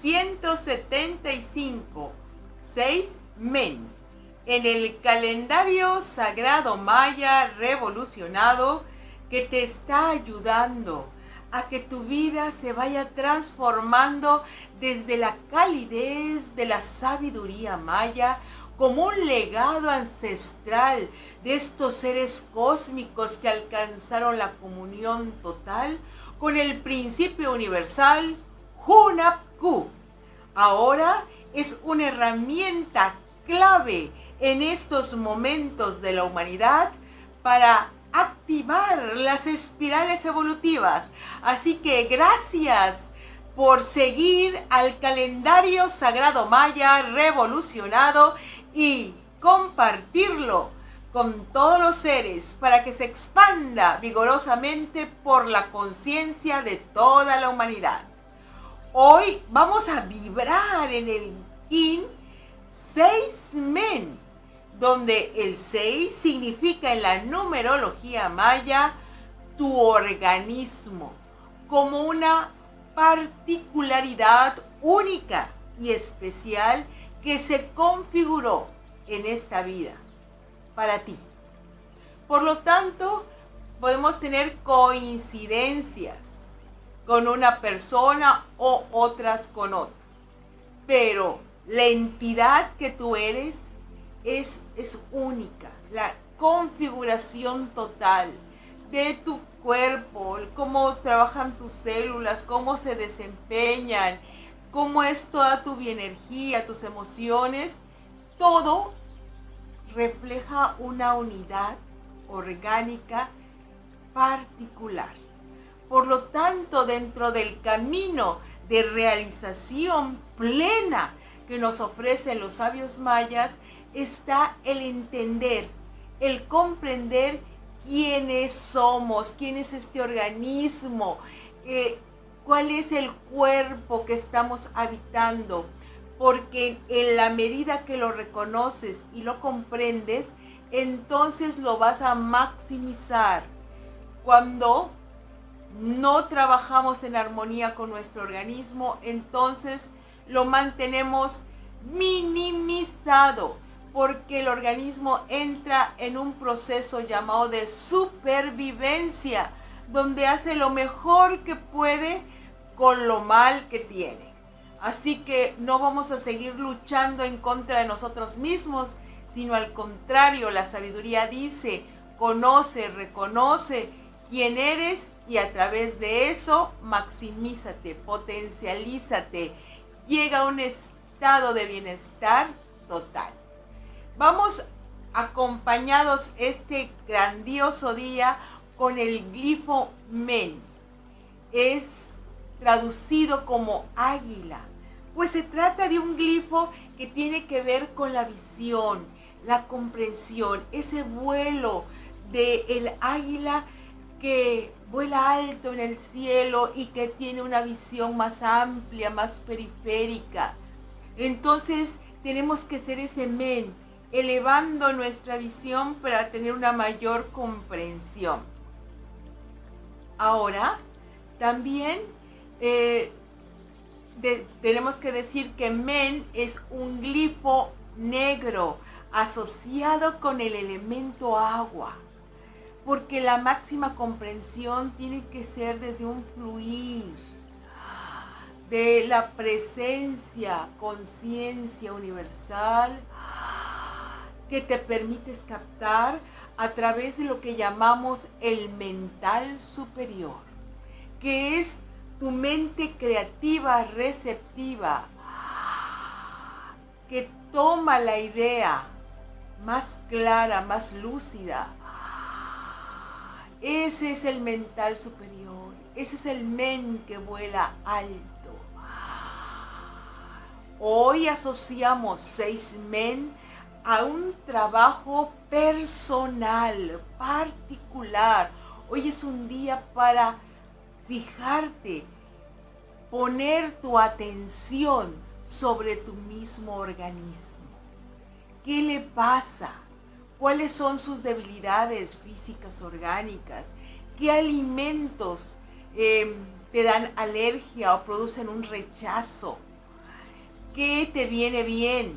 175, 6 Men. En el calendario sagrado maya revolucionado que te está ayudando a que tu vida se vaya transformando desde la calidez de la sabiduría maya como un legado ancestral de estos seres cósmicos que alcanzaron la comunión total con el principio universal Ahora es una herramienta clave en estos momentos de la humanidad para activar las espirales evolutivas. Así que gracias por seguir al calendario sagrado maya revolucionado y compartirlo con todos los seres para que se expanda vigorosamente por la conciencia de toda la humanidad. Hoy vamos a vibrar en el Kin 6 Men donde el 6 significa en la numerología maya tu organismo como una particularidad única y especial que se configuró en esta vida para ti. Por lo tanto, podemos tener coincidencias con una persona o otras con otra. Pero la entidad que tú eres es, es única. La configuración total de tu cuerpo, cómo trabajan tus células, cómo se desempeñan, cómo es toda tu bioenergía, tus emociones, todo refleja una unidad orgánica particular. Por lo tanto, dentro del camino de realización plena que nos ofrecen los sabios mayas, está el entender, el comprender quiénes somos, quién es este organismo, eh, cuál es el cuerpo que estamos habitando. Porque en la medida que lo reconoces y lo comprendes, entonces lo vas a maximizar. Cuando no trabajamos en armonía con nuestro organismo, entonces lo mantenemos minimizado porque el organismo entra en un proceso llamado de supervivencia, donde hace lo mejor que puede con lo mal que tiene. Así que no vamos a seguir luchando en contra de nosotros mismos, sino al contrario, la sabiduría dice, conoce, reconoce quién eres y a través de eso maximízate, potencialízate, llega a un estado de bienestar total. Vamos acompañados este grandioso día con el glifo men. Es traducido como águila, pues se trata de un glifo que tiene que ver con la visión, la comprensión, ese vuelo del el águila que vuela alto en el cielo y que tiene una visión más amplia, más periférica. Entonces tenemos que ser ese men elevando nuestra visión para tener una mayor comprensión. Ahora, también eh, tenemos que decir que men es un glifo negro asociado con el elemento agua, porque la máxima comprensión tiene que ser desde un fluir de la presencia, conciencia universal que te permites captar a través de lo que llamamos el mental superior, que es tu mente creativa, receptiva, que toma la idea más clara, más lúcida. Ese es el mental superior, ese es el men que vuela alto. Hoy asociamos seis men a un trabajo personal, particular. Hoy es un día para fijarte, poner tu atención sobre tu mismo organismo. ¿Qué le pasa? ¿Cuáles son sus debilidades físicas orgánicas? ¿Qué alimentos em, te dan alergia o producen un rechazo? qué te viene bien.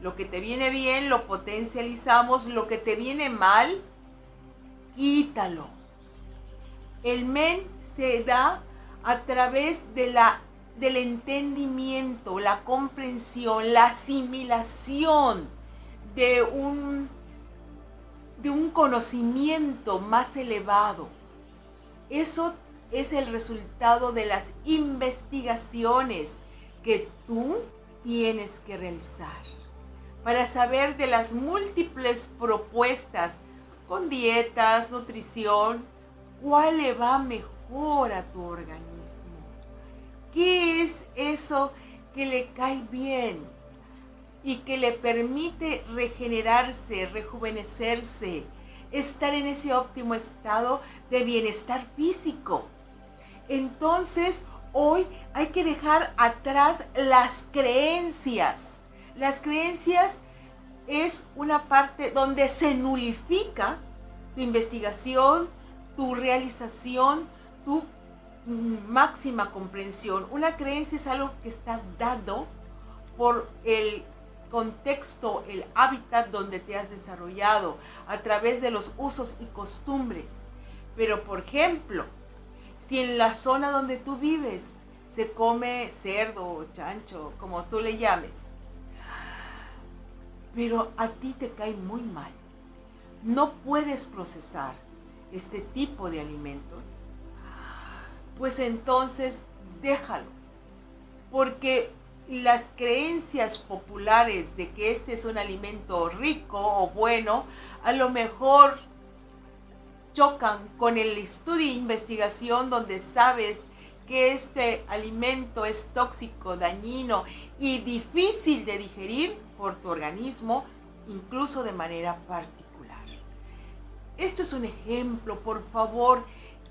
Lo que te viene bien lo potencializamos, lo que te viene mal, quítalo. El men se da a través de la, del entendimiento, la comprensión, la asimilación de un, de un conocimiento más elevado. Eso es el resultado de las investigaciones que tú tienes que realizar para saber de las múltiples propuestas con dietas, nutrición, cuál le va mejor a tu organismo. ¿Qué es eso que le cae bien y que le permite regenerarse, rejuvenecerse, estar en ese óptimo estado de bienestar físico? Entonces, hoy hay que dejar atrás las creencias. Las creencias es una parte donde se nulifica tu investigación, tu realización, tu máxima comprensión. Una creencia es algo que está dado por el contexto, el hábitat donde te has desarrollado, a través de los usos y costumbres. Pero, por ejemplo, si en la zona donde tú vives se come cerdo o chancho, como tú le llames, pero a ti te cae muy mal, no puedes procesar este tipo de alimentos, pues entonces déjalo. Porque las creencias populares de que este es un alimento rico o bueno, a lo mejor chocan con el estudio e investigación donde sabes que este alimento es tóxico, dañino y difícil de digerir por tu organismo, incluso de manera particular. Esto es un ejemplo, por favor.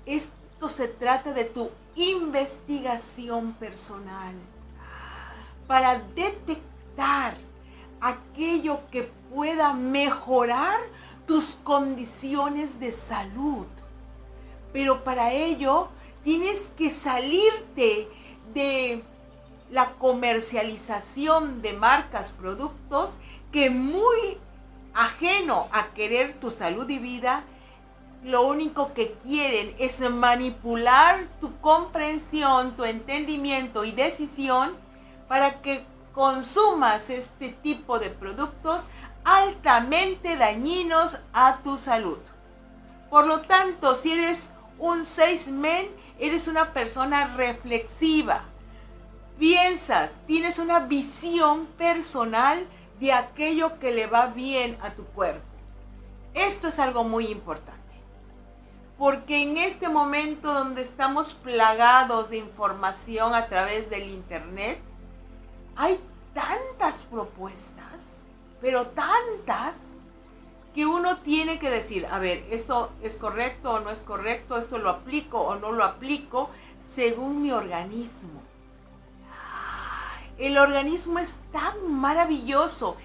Esto se trata de tu investigación personal para detectar aquello que pueda mejorar tus condiciones de salud. Pero para ello tienes que salirte de la comercialización de marcas, productos que muy ajeno a querer tu salud y vida, lo único que quieren es manipular tu comprensión, tu entendimiento y decisión para que consumas este tipo de productos altamente dañinos a tu salud. Por lo tanto, si eres un seis men, eres una persona reflexiva. Piensas, tienes una visión personal de aquello que le va bien a tu cuerpo. Esto es algo muy importante. Porque en este momento donde estamos plagados de información a través del Internet, hay tantas propuestas, pero tantas, que uno tiene que decir, a ver, esto es correcto o no es correcto, esto lo aplico o no lo aplico según mi organismo. El organismo es tan maravilloso,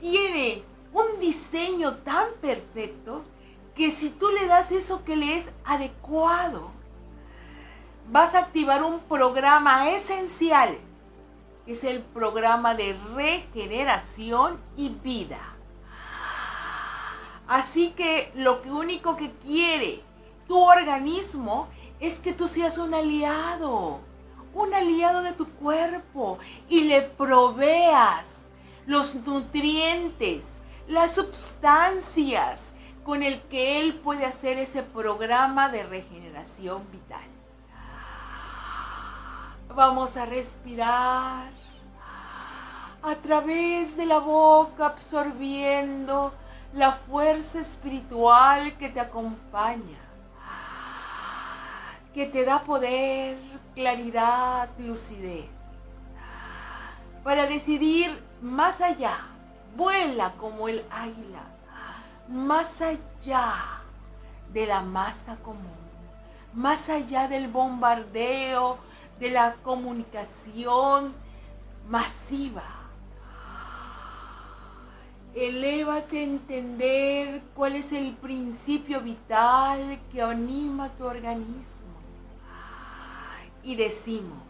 tiene un diseño tan perfecto que si tú le das eso que le es adecuado, vas a activar un programa esencial, que es el programa de regeneración y vida. Así que lo único que quiere tu organismo es que tú seas un aliado un aliado de tu cuerpo y le proveas los nutrientes, las sustancias con el que él puede hacer ese programa de regeneración vital. Vamos a respirar a través de la boca, absorbiendo la fuerza espiritual que te acompaña, que te da poder, claridad, lucidez. Para decidir más allá, vuela como el águila, más allá de la masa común, más allá del bombardeo, de la comunicación masiva. Elévate a entender cuál es el principio vital que anima tu organismo y decimos,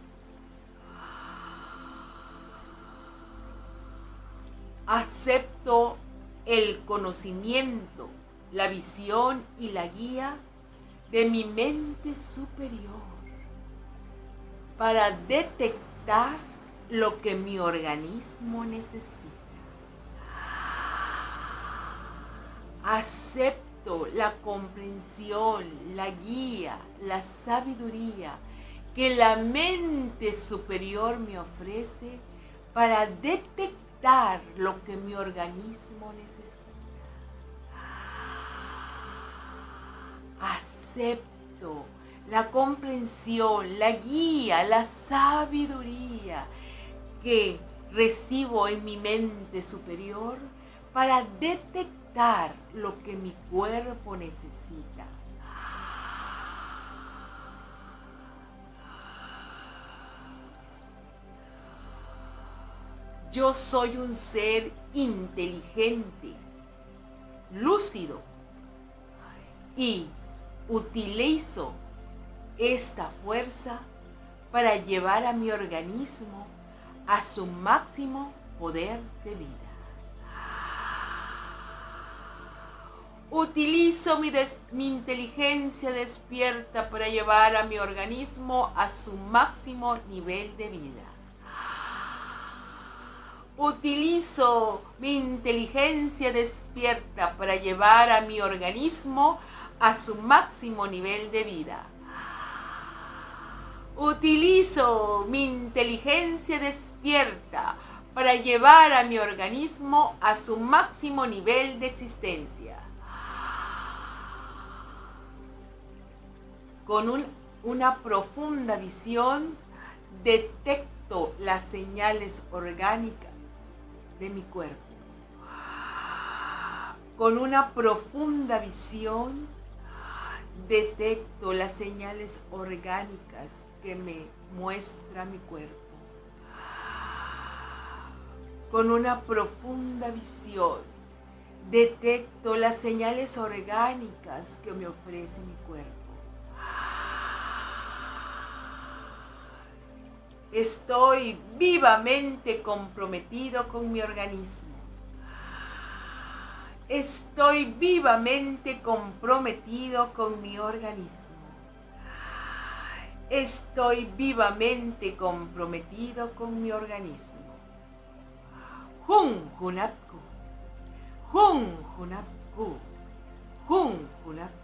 Acepto el conocimiento, la visión y la guía de mi mente superior para detectar lo que mi organismo necesita. Acepto la comprensión, la guía, la sabiduría que la mente superior me ofrece para detectar lo que mi organismo necesita. Acepto la comprensión, la guía, la sabiduría que recibo en mi mente superior para detectar lo que mi cuerpo necesita. Yo soy un ser inteligente, lúcido y utilizo esta fuerza para llevar a mi organismo a su máximo poder de vida. Utilizo mi, mi, inteligencia despierta para llevar a mi organismo a su máximo nivel de vida. Utilizo mi inteligencia despierta para llevar a mi organismo a su máximo nivel de vida. Utilizo mi inteligencia despierta para llevar a mi organismo a su máximo nivel de existencia. Con una profunda visión detecto las señales orgánicas de mi cuerpo. Con una profunda visión detecto las señales orgánicas que me muestra mi cuerpo. Con una profunda visión detecto las señales orgánicas que me ofrece mi cuerpo. Estoy vivamente comprometido con mi organismo. Estoy vivamente comprometido con mi organismo. Estoy vivamente comprometido con mi organismo. Jun Junapku. Jun Junapku. Jun Junapku.